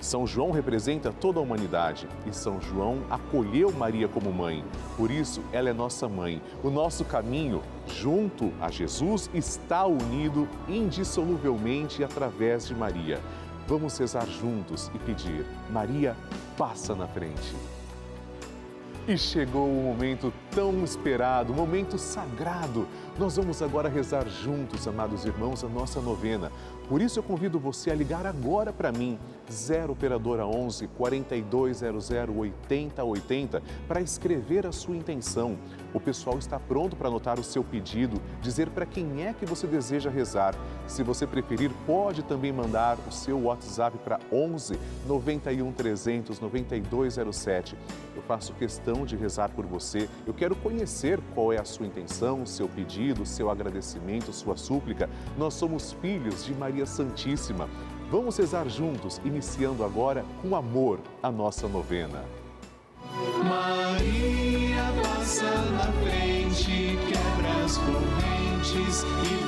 São João representa toda a humanidade e São João acolheu Maria como mãe. Por isso, ela é nossa mãe. O nosso caminho junto a Jesus está unido indissoluvelmente através de Maria. Vamos rezar juntos e pedir: Maria, passa na frente. E chegou o momento tão esperado, o momento sagrado. Nós vamos agora rezar juntos, amados irmãos, a nossa novena. Por isso eu convido você a ligar agora para mim, 0 operadora 11 4200 8080, para escrever a sua intenção. O pessoal está pronto para anotar o seu pedido, dizer para quem é que você deseja rezar. Se você preferir, pode também mandar o seu WhatsApp para 11 91 300 9207. Eu faço questão de rezar por você. Eu quero conhecer qual é a sua intenção, seu pedido, seu agradecimento, sua súplica. Nós somos filhos de Maria Santíssima. Vamos rezar juntos, iniciando agora com amor a nossa novena. Maria passa na frente, quebra as correntes e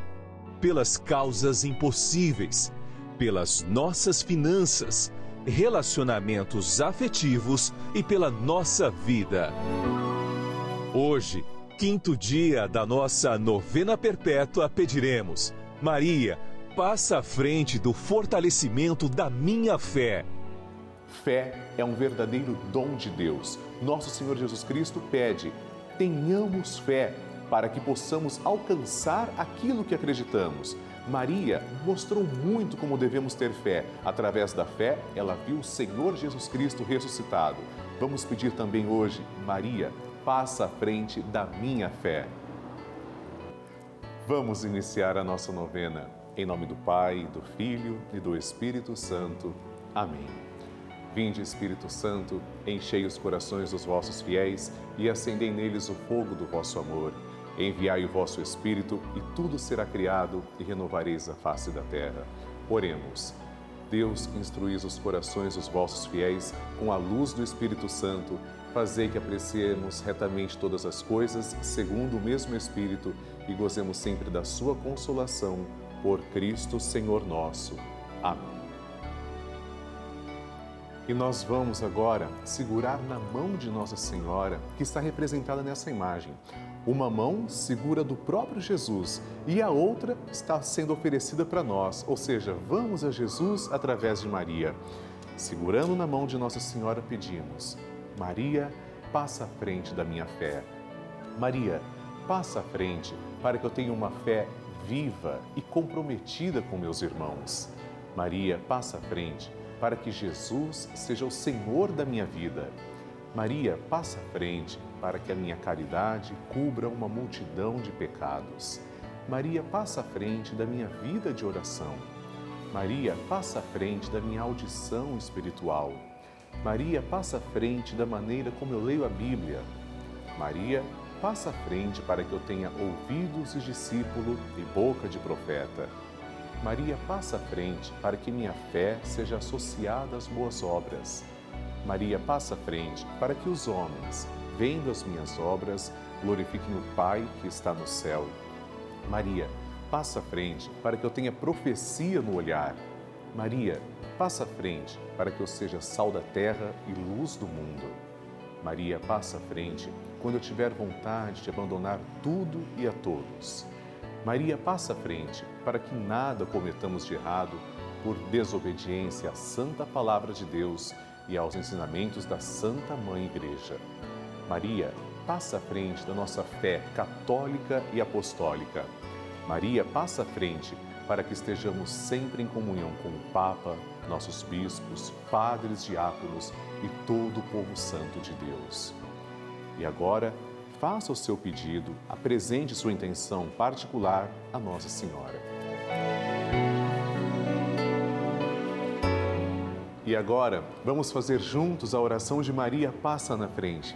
pelas causas impossíveis, pelas nossas finanças, relacionamentos afetivos e pela nossa vida. Hoje, quinto dia da nossa novena perpétua, pediremos: Maria, passa à frente do fortalecimento da minha fé. Fé é um verdadeiro dom de Deus. Nosso Senhor Jesus Cristo pede: tenhamos fé para que possamos alcançar aquilo que acreditamos. Maria mostrou muito como devemos ter fé. Através da fé, ela viu o Senhor Jesus Cristo ressuscitado. Vamos pedir também hoje, Maria, passa à frente da minha fé. Vamos iniciar a nossa novena. Em nome do Pai, do Filho e do Espírito Santo. Amém. Vinde, Espírito Santo, enchei os corações dos vossos fiéis e acendei neles o fogo do vosso amor. Enviai o vosso Espírito e tudo será criado e renovareis a face da terra. Oremos. Deus, instruís os corações dos vossos fiéis com a luz do Espírito Santo, fazei que apreciemos retamente todas as coisas, segundo o mesmo Espírito, e gozemos sempre da sua consolação. Por Cristo, Senhor nosso. Amém. E nós vamos agora segurar na mão de Nossa Senhora, que está representada nessa imagem. Uma mão segura do próprio Jesus e a outra está sendo oferecida para nós, ou seja, vamos a Jesus através de Maria. Segurando na mão de Nossa Senhora, pedimos: Maria, passa à frente da minha fé. Maria, passa à frente para que eu tenha uma fé viva e comprometida com meus irmãos. Maria, passa à frente para que Jesus seja o Senhor da minha vida. Maria, passa à frente para que a minha caridade cubra uma multidão de pecados. Maria, passa à frente da minha vida de oração. Maria, passa à frente da minha audição espiritual. Maria, passa à frente da maneira como eu leio a Bíblia. Maria, passa à frente para que eu tenha ouvidos de discípulo e boca de profeta. Maria, passa à frente para que minha fé seja associada às boas obras. Maria, passa à frente para que os homens, vendo as minhas obras, glorifiquem o Pai que está no céu. Maria, passa à frente para que eu tenha profecia no olhar. Maria, passa à frente para que eu seja sal da terra e luz do mundo. Maria, passa à frente quando eu tiver vontade de abandonar tudo e a todos. Maria, passa à frente para que nada cometamos de errado por desobediência à santa palavra de Deus e aos ensinamentos da Santa Mãe Igreja. Maria, passa à frente da nossa fé católica e apostólica. Maria, passa à frente para que estejamos sempre em comunhão com o Papa, nossos bispos, padres, diáconos e todo o povo santo de Deus. E agora, faça o seu pedido, apresente sua intenção particular a Nossa Senhora. E agora, vamos fazer juntos a oração de Maria Passa na Frente.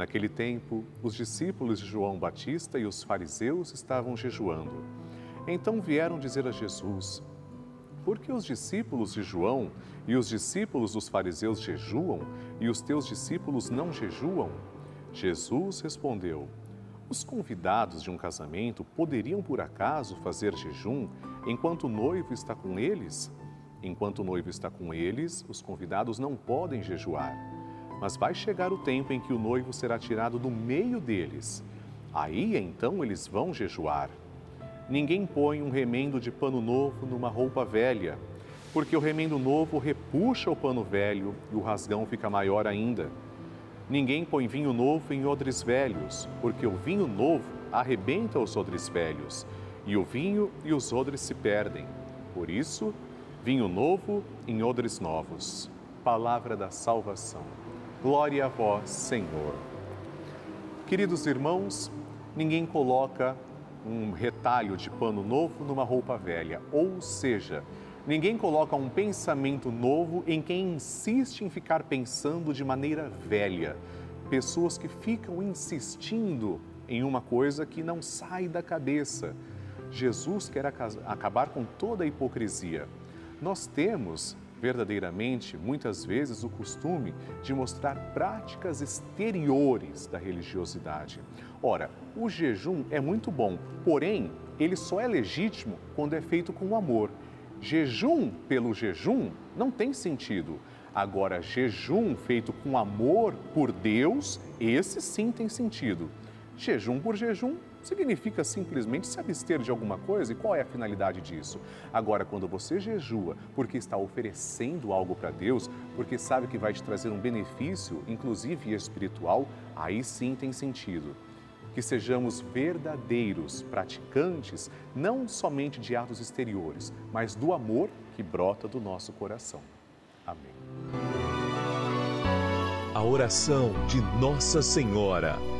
Naquele tempo, os discípulos de João Batista e os fariseus estavam jejuando. Então vieram dizer a Jesus: Por que os discípulos de João e os discípulos dos fariseus jejuam e os teus discípulos não jejuam? Jesus respondeu: Os convidados de um casamento poderiam por acaso fazer jejum enquanto o noivo está com eles? Enquanto o noivo está com eles, os convidados não podem jejuar. Mas vai chegar o tempo em que o noivo será tirado do meio deles. Aí então eles vão jejuar. Ninguém põe um remendo de pano novo numa roupa velha, porque o remendo novo repuxa o pano velho e o rasgão fica maior ainda. Ninguém põe vinho novo em odres velhos, porque o vinho novo arrebenta os odres velhos e o vinho e os odres se perdem. Por isso, vinho novo em odres novos. Palavra da salvação. Glória a vós, Senhor. Queridos irmãos, ninguém coloca um retalho de pano novo numa roupa velha, ou seja, ninguém coloca um pensamento novo em quem insiste em ficar pensando de maneira velha. Pessoas que ficam insistindo em uma coisa que não sai da cabeça Jesus quer acabar com toda a hipocrisia. Nós temos, verdadeiramente, muitas vezes, o costume de mostrar práticas exteriores da religiosidade. Ora, o jejum é muito bom, porém, ele só é legítimo quando é feito com amor. Jejum pelo jejum não tem sentido. Agora, jejum feito com amor por Deus, esse sim tem sentido. Jejum por jejum significa simplesmente se abster de alguma coisa e qual é a finalidade disso? Agora, quando você jejua porque está oferecendo algo para Deus, porque sabe que vai te trazer um benefício, inclusive espiritual, aí sim tem sentido. Que sejamos verdadeiros praticantes, não somente de atos exteriores, mas do amor que brota do nosso coração. Amém. A oração de Nossa Senhora.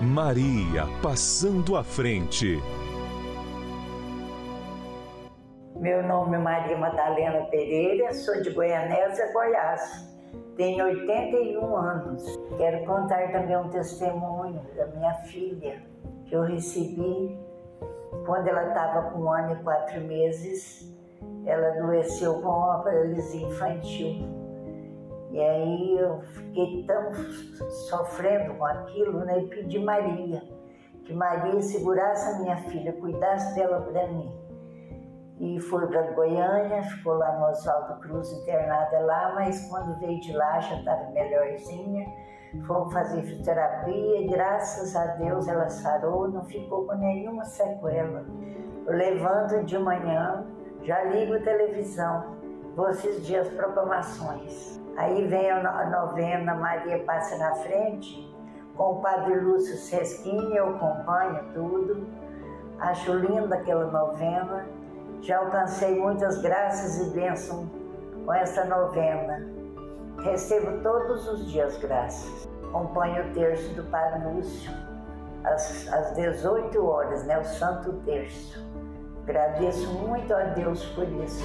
Maria passando à frente. Meu nome é Maria Madalena Pereira, sou de Goianésia, Goiás. Tenho 81 anos. Quero contar também um testemunho da minha filha que eu recebi quando ela estava com um ano e quatro meses. Ela adoeceu com uma paralisia infantil e aí eu fiquei tão sofrendo com aquilo, né? E pedi Maria, que Maria segurasse a minha filha, cuidasse dela para mim. E foi para Goiânia, ficou lá no Oswaldo Cruz internada lá, mas quando veio de lá já estava melhorzinha. Fomos fazer fisioterapia e graças a Deus ela sarou, não ficou com nenhuma sequela. Eu levanto de manhã, já ligo televisão, vou assistir as programações. Aí vem a novena Maria Passa na Frente, com o Padre Lúcio Sesquim, eu acompanho tudo. Acho linda aquela novena. Já alcancei muitas graças e bênçãos com essa novena. Recebo todos os dias graças. Acompanho o terço do Padre Lúcio, às, às 18 horas, né? O Santo Terço. Agradeço muito a Deus por isso.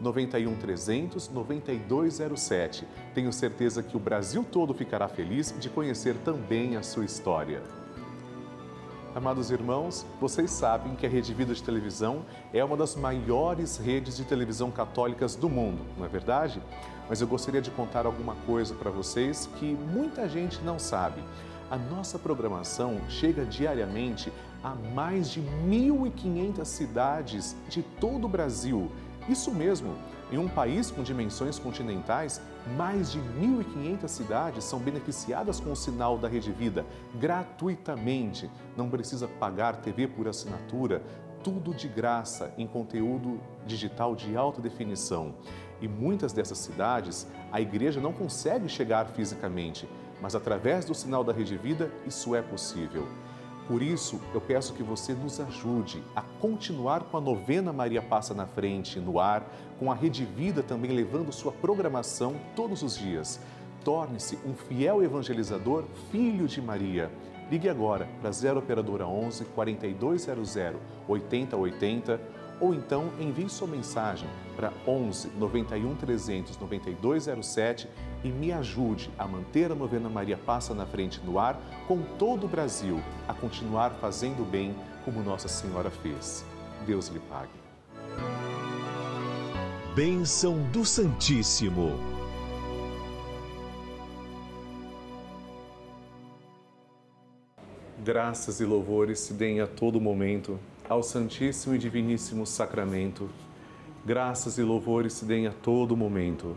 91 300 9207. Tenho certeza que o Brasil todo ficará feliz de conhecer também a sua história. Amados irmãos, vocês sabem que a Rede Vida de Televisão é uma das maiores redes de televisão católicas do mundo, não é verdade? Mas eu gostaria de contar alguma coisa para vocês que muita gente não sabe. A nossa programação chega diariamente a mais de 1.500 cidades de todo o Brasil isso mesmo, em um país com dimensões continentais, mais de 1.500 cidades são beneficiadas com o sinal da Rede Vida gratuitamente. Não precisa pagar TV por assinatura, tudo de graça em conteúdo digital de alta definição. E muitas dessas cidades, a igreja não consegue chegar fisicamente, mas através do sinal da Rede Vida, isso é possível. Por isso, eu peço que você nos ajude a continuar com a novena Maria Passa na Frente no ar, com a Rede Vida também levando sua programação todos os dias. Torne-se um fiel evangelizador, filho de Maria. Ligue agora para 0 operadora 11 4200 8080 ou então envie sua mensagem para 11 91 300 9207 e me ajude a manter a novena Maria Passa na Frente no ar com todo o Brasil, a continuar fazendo bem como Nossa Senhora fez. Deus lhe pague. Bênção do Santíssimo. Graças e louvores se deem a todo momento ao Santíssimo e Diviníssimo Sacramento. Graças e louvores se deem a todo momento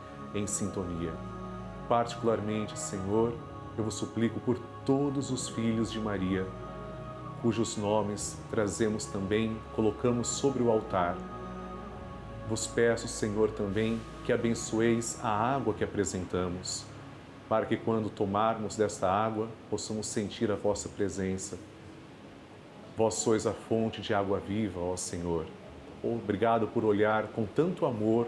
em sintonia. Particularmente, Senhor, eu vos suplico por todos os filhos de Maria, cujos nomes trazemos também, colocamos sobre o altar. Vos peço, Senhor, também que abençoeis a água que apresentamos, para que quando tomarmos desta água possamos sentir a vossa presença Vós sois a fonte de água viva, ó Senhor. Obrigado por olhar com tanto amor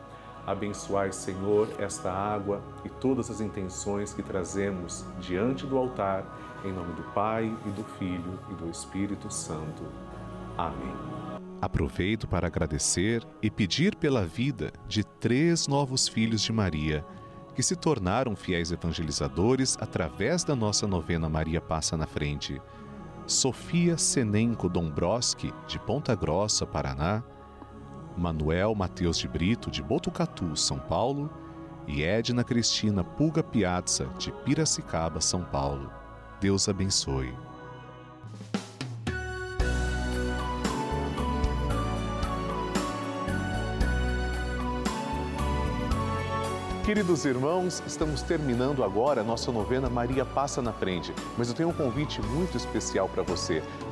Abençoai, Senhor, esta água e todas as intenções que trazemos diante do altar, em nome do Pai e do Filho e do Espírito Santo. Amém. Aproveito para agradecer e pedir pela vida de três novos filhos de Maria, que se tornaram fiéis evangelizadores através da nossa novena Maria Passa na Frente. Sofia Senenco Dombrowski, de Ponta Grossa, Paraná, Manuel Mateus de Brito, de Botucatu, São Paulo, e Edna Cristina Pulga Piazza, de Piracicaba, São Paulo. Deus abençoe. Queridos irmãos, estamos terminando agora a nossa novena Maria Passa na Frente, mas eu tenho um convite muito especial para você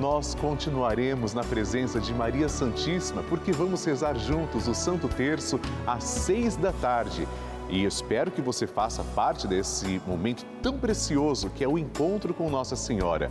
nós continuaremos na presença de Maria Santíssima, porque vamos rezar juntos o Santo Terço às seis da tarde. E espero que você faça parte desse momento tão precioso que é o encontro com Nossa Senhora.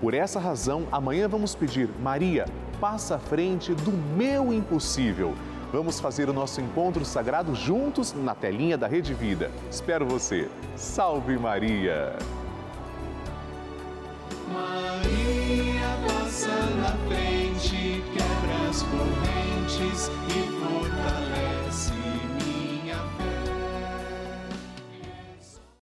Por essa razão, amanhã vamos pedir, Maria, passa à frente do meu impossível. Vamos fazer o nosso encontro sagrado juntos na telinha da Rede Vida. Espero você. Salve Maria! Maria passa na frente, quebra as correntes e